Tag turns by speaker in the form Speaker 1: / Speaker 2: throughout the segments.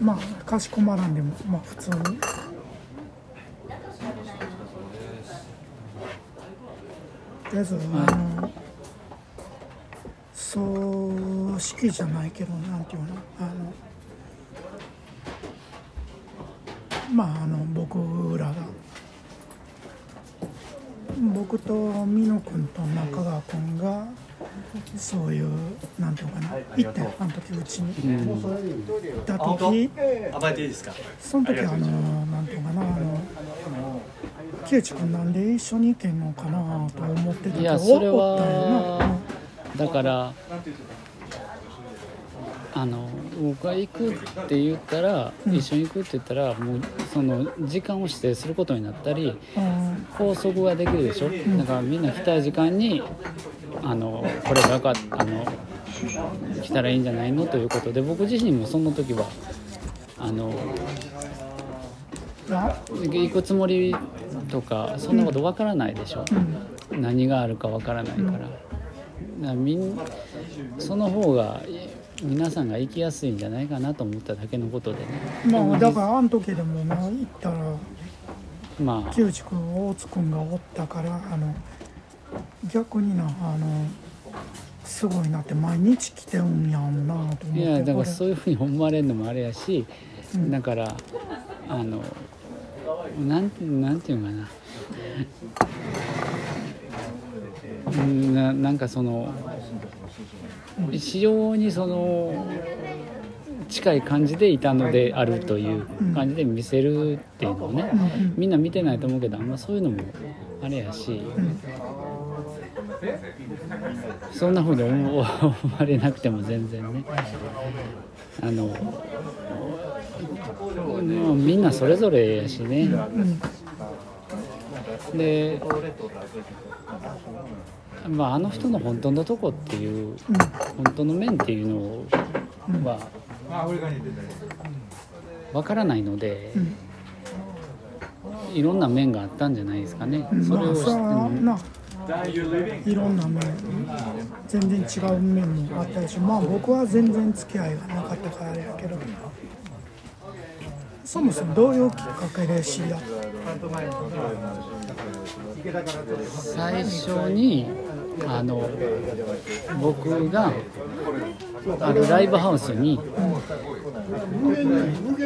Speaker 1: まあかしこまらんでもまあ普通に。とりあえずあの葬式じゃないけどなんていうのあのまああの僕らが。僕と美濃君と中川君がそういうなんていうのかな。行ってあの時う。ちに。行った時
Speaker 2: 暴れていいですか？
Speaker 1: その時あのなんていうのかなあの木内君なんで一緒に行けんのかなと思ってたけど
Speaker 3: いやそれは
Speaker 1: な
Speaker 3: だからあの僕が行くって言ったら、
Speaker 1: うん。
Speaker 3: 一緒に行くって言ったらもうその時間を指定することになったり
Speaker 1: うん。
Speaker 3: 拘束ができるでしょ、だからみんな来たい時間にあのこれがかあの来たらいいんじゃないの？ということで僕自身もその時はあの
Speaker 1: あ
Speaker 3: 行くつもりとかそんなことわからないでしょ、
Speaker 1: うん。
Speaker 3: 何があるかわからないから,、みんその方がい皆さんが行きやすいんじゃないかなと思っただけのことでね。
Speaker 1: まあだからあの時でもな行ったら
Speaker 3: まあ。
Speaker 1: 木内君大津君がおったからあの逆になあのすごいなって毎日来てんやんなと思って
Speaker 3: いやだからそういうふうに思われるのもあれやし、
Speaker 1: うん。
Speaker 3: だからあのなんなんていうのかな。うんななんかその非常にその近い感じでいたのであるという感じで見せるっていうのをね、
Speaker 1: うん
Speaker 3: みんな見てないと思うけどあんまそういうのもあれやし、そんなふうに思思われなくても全然ね。あのもうみんなそれぞれやしね。
Speaker 1: うん
Speaker 3: で、まあ、あの人の本当のとこっていう本当の面っていうのはわからないので、
Speaker 1: うん。
Speaker 3: いろんな面があったんじゃないですかね。
Speaker 1: うん
Speaker 3: それを知って
Speaker 1: いろんな面全然違う面もあったでしょまあ僕は全然付き合いがなかったからあれやけど。そもそもどういうきっかけで知り合った？
Speaker 3: 最初にあの僕があるライブハウスに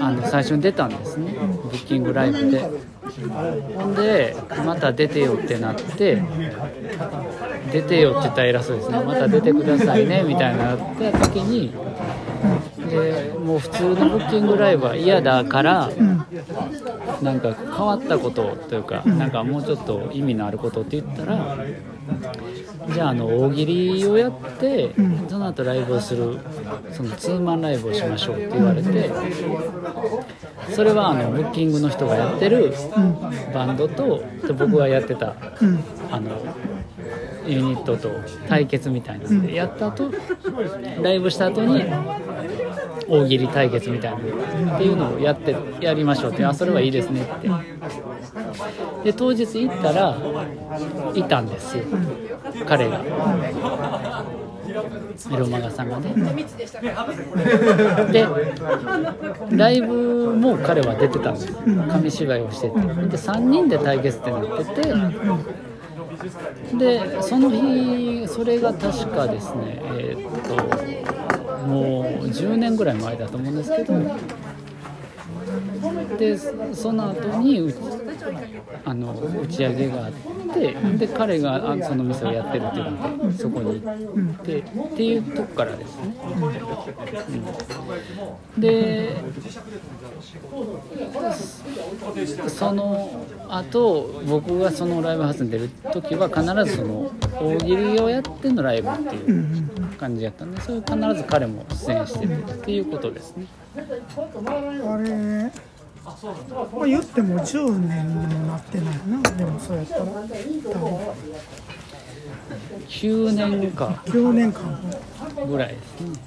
Speaker 3: あの最初に出たんですね。ブッキングライブでほんでまた出てよってなって出てよって言ったら偉そうですね。また出てくださいねみたいなって時にでもう普通のブッキングライブは嫌だからなんか変わったことというかなんかもうちょっと意味のあることって言ったらじゃああの大喜利をやってその後ライブをするそのツーマンライブをしましょうって言われてそれはあのブッキングの人がやってるバンドとで僕がやってたあのユニットと対決みたいなのでやった後ライブした後に大喜利対決みたいなっていうのをやってやりましょうってあそれはいいですねって。で当日行ったらいたんですよ彼がメロマガさんがね。でライブも彼は出てたんです紙芝居をしてて。で3人で対決ってなってて。でその日それが確かですねえーっともう10年ぐらい前だと思うんですけど。でその後にあの打ち上げがあって。で彼がその店をやってるっていうのでそこに行ってっていうとこからですね、うん。でその後僕がそのライブハウスに出る時は必ずその大喜利をやってのライブっていう感じやったんでそれを必ず彼も出演しててっていうことですね。
Speaker 1: あれ、まあ、言っても10年にもなってないなでもそうやったら。多分
Speaker 3: 9年か。
Speaker 1: 9年間
Speaker 3: ぐらいですね、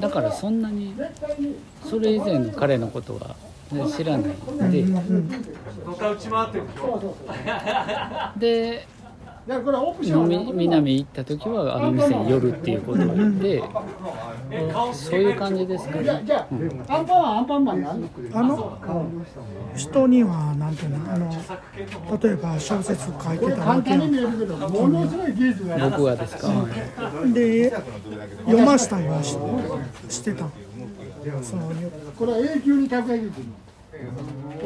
Speaker 3: だからそんなにそれ以前の彼のことはね知らないんで、で飲み南行った時はあの店に寄るっていうことでそういう感じですかね。
Speaker 2: じゃあ、アンパンはアンパンマン
Speaker 1: あの人にはなんていうの？あの例えば小説書いてたわ
Speaker 2: 簡単に
Speaker 1: けやん
Speaker 2: 見えるけど、もの。すごい技術が
Speaker 3: 僕がですか、
Speaker 1: で読ましたりはししてた。そういう
Speaker 2: これは永久にたこ焼きっていうの？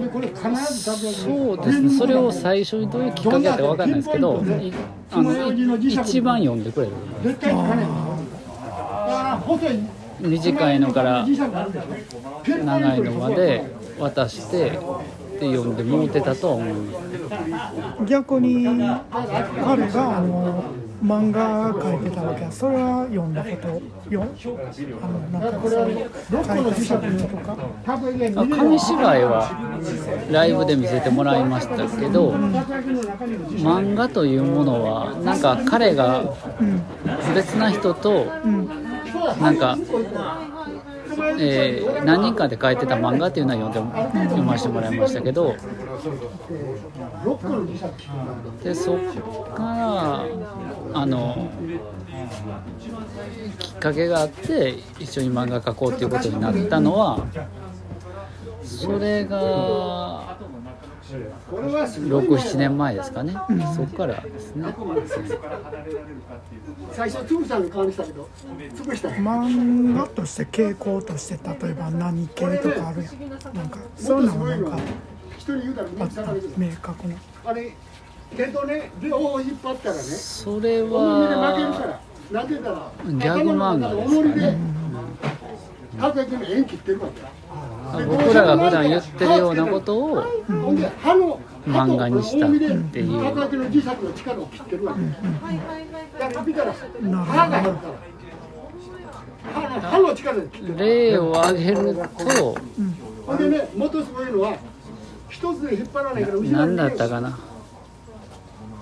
Speaker 2: でこれ必ずたこ焼き。
Speaker 3: そうですね。それを最初にどういうきっかけだったか分かんないですけどいあのい一番読んでくれる短いのから長いのまで渡してで読んでもうてたとは思います。
Speaker 1: 逆に彼があの漫画書いてたわけや。それは読んだことよあのなんかそういうとか。
Speaker 3: 紙芝居はライブで見せてもらいましたけど
Speaker 2: たこ焼きの中にも磁石
Speaker 3: 漫画というものはなんか彼が別な人となんか、えー何人かで書いてた漫画っていうのは読んで読ませてもらいましたけど。でそっからあのきっかけがあって一緒に漫画描こうっていうことになったのはそれが67年前ですかね、そっからですね。
Speaker 2: 最初つぶさんの顔にしたけど、つぶした？よ。
Speaker 1: 漫画として傾向として例えば何系とかあるやん。なんかそういうのもなんか。
Speaker 2: 人に言うたら
Speaker 1: あっ明確な。
Speaker 2: あれ手とね両方引っ張ったらね
Speaker 3: それ
Speaker 2: 重みで負けるか
Speaker 3: は
Speaker 2: らなんて言ったら
Speaker 3: ギャグ漫画ですかね。
Speaker 2: 頭の中の重りでたこ焼きの円切ってるわけや
Speaker 3: 僕らが普段言ってるようなことを漫画にしたっていう。例を挙げると何だったかな？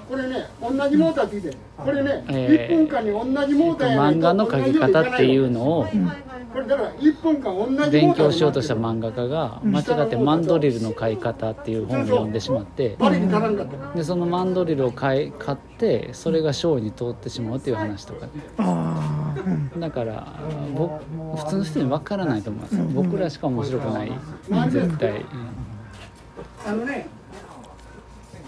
Speaker 2: これね、同じモーターついてる。これね、
Speaker 3: えー
Speaker 2: 1分間に同じモーターやないと
Speaker 3: 漫画の描き方っていうのを
Speaker 2: これだから1分間同じモーター
Speaker 3: 勉強しようとした
Speaker 2: で
Speaker 3: 漫画家が間違ってマンドリルの描き方っていう本を読んでしまってでそのマンドリルを買い買ってそれがショーに通ってしまうっていう話とかだから僕普通の人に分からないと思います。僕らしか面白くない絶対、うん
Speaker 2: あのね、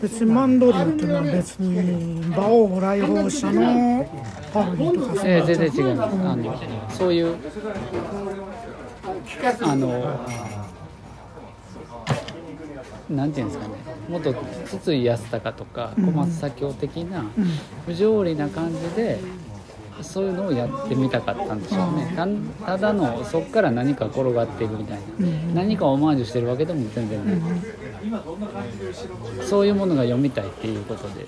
Speaker 1: 別にマンドリルっていうのは別に馬王来訪者のパロディとかそう
Speaker 3: えー全然違いますあのそういうあのなんていうんですかね。もっと筒井康隆とか小松左京的な不条理な感じでそういうのをやってみたかったんでしょうね。たただのそこから何か転がっていくみたいな。何かオマージュしてるわけでも全然ない。そういうものが読みたいっていうことで。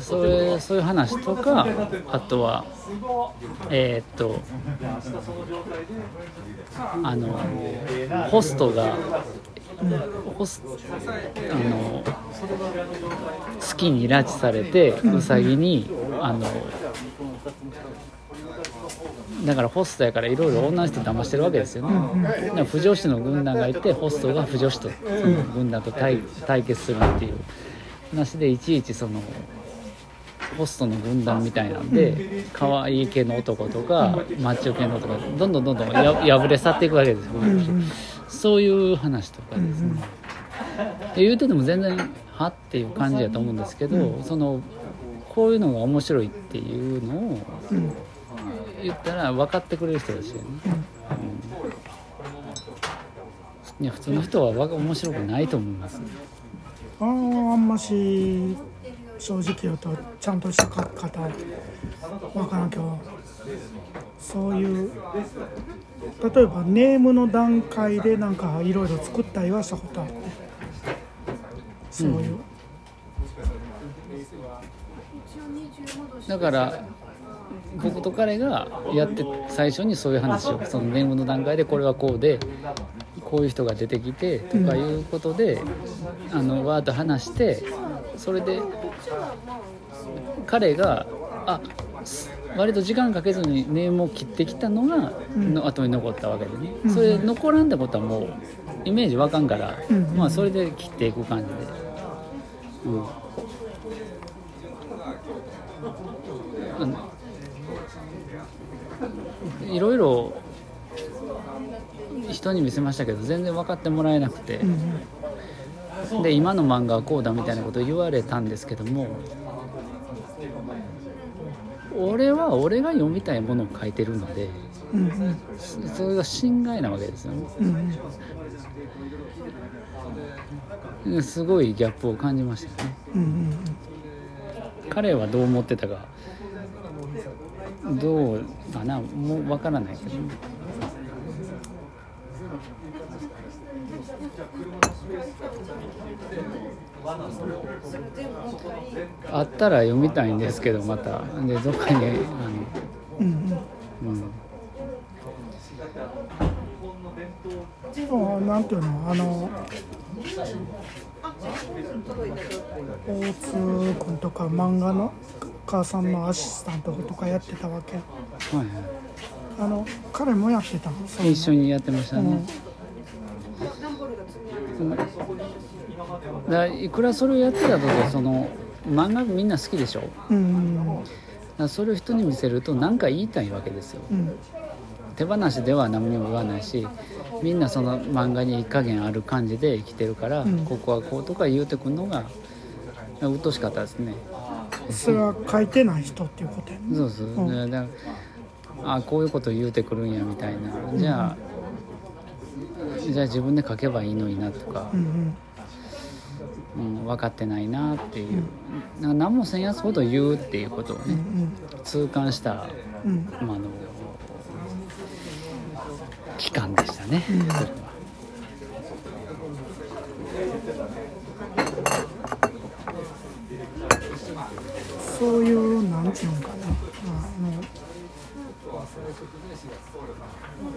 Speaker 3: それそういう話とかあとはえーっとあのホストがホスあの好きに拉致されてウサギにあのだからホストやからいろいろ女の人騙してるわけですよね。だから不女子の軍団がいてホストが不女子とその軍団と対対決するっていう。話でいちいちそのホストの軍団みたいなんで可愛い系の男とかマッチョ系の男がどんどんどんどんや破れ去っていくわけですよ。そういう話とかですね。で言うてても全然はっていう感じやと思うんですけどそのこういうのが面白いっていうのを言ったら分かってくれる人です。よね、うん。いや普通の人は面白くないと思います。
Speaker 1: ああんまし正直言うとちゃんとした書き方わからんけどそういう例えばネームの段階でなんかいろいろ作ったりはしたことある。そういう、
Speaker 3: だから僕と彼がやって最初にそういう話をそのネームの段階でこれはこうでこういう人が出てきてとかいうことで、あのわーっと話してそれで彼があす割と時間かけずにネームを切ってきたのが、の後に残ったわけでね、それ残らんってことはもうイメージわかんから、まあそれで切っていく感じで。うんあのいろいろ人に見せましたけど全然分かってもらえなくて、で今の漫画はこうだみたいなことを言われたんですけども俺は俺が読みたいものを書いてるので
Speaker 1: うんうん。
Speaker 3: それが心外なわけですよね。
Speaker 1: うん
Speaker 3: すごいギャップを感じましたね。
Speaker 1: うんうん。
Speaker 3: 彼はどう思ってたかどうかな？もう分からないけど。ねあったら読みたいんですけどまた。でどっかにあの
Speaker 1: うん
Speaker 3: うん
Speaker 1: うん。あなんていうの？あの大津君とか漫画の？母さんのアシスタントとかやってたわけ。
Speaker 3: はいは
Speaker 1: あの彼もやってた？
Speaker 3: 一緒にやってましたね、だからいくらそれをやってたとてその漫画みんな好きでしょ？
Speaker 1: うん。
Speaker 3: らそれを人に見せると何か言いたいわけですよ。
Speaker 1: うん。
Speaker 3: 手放しでは何にも言わないしみんなその漫画に一加減ある感じで生きてるから、
Speaker 1: うん。
Speaker 3: ここはこうとか言うてくるのが鬱陶しかったですね
Speaker 1: それは書いてない人っていうことやね。
Speaker 3: そうそう、
Speaker 1: ん
Speaker 3: だからあこういうこと言うてくるんやみたいな。じゃあ、じゃあ自分で書けばいいのになとか。
Speaker 1: う、ん
Speaker 3: うん、分かってないなっていう、なんか何もせんやつほど言うっていうことをね、
Speaker 1: うん
Speaker 3: 痛感した、
Speaker 1: うんうん
Speaker 3: まあ、あの期間でしたね、それは。
Speaker 1: そういうなんていうのかな。あの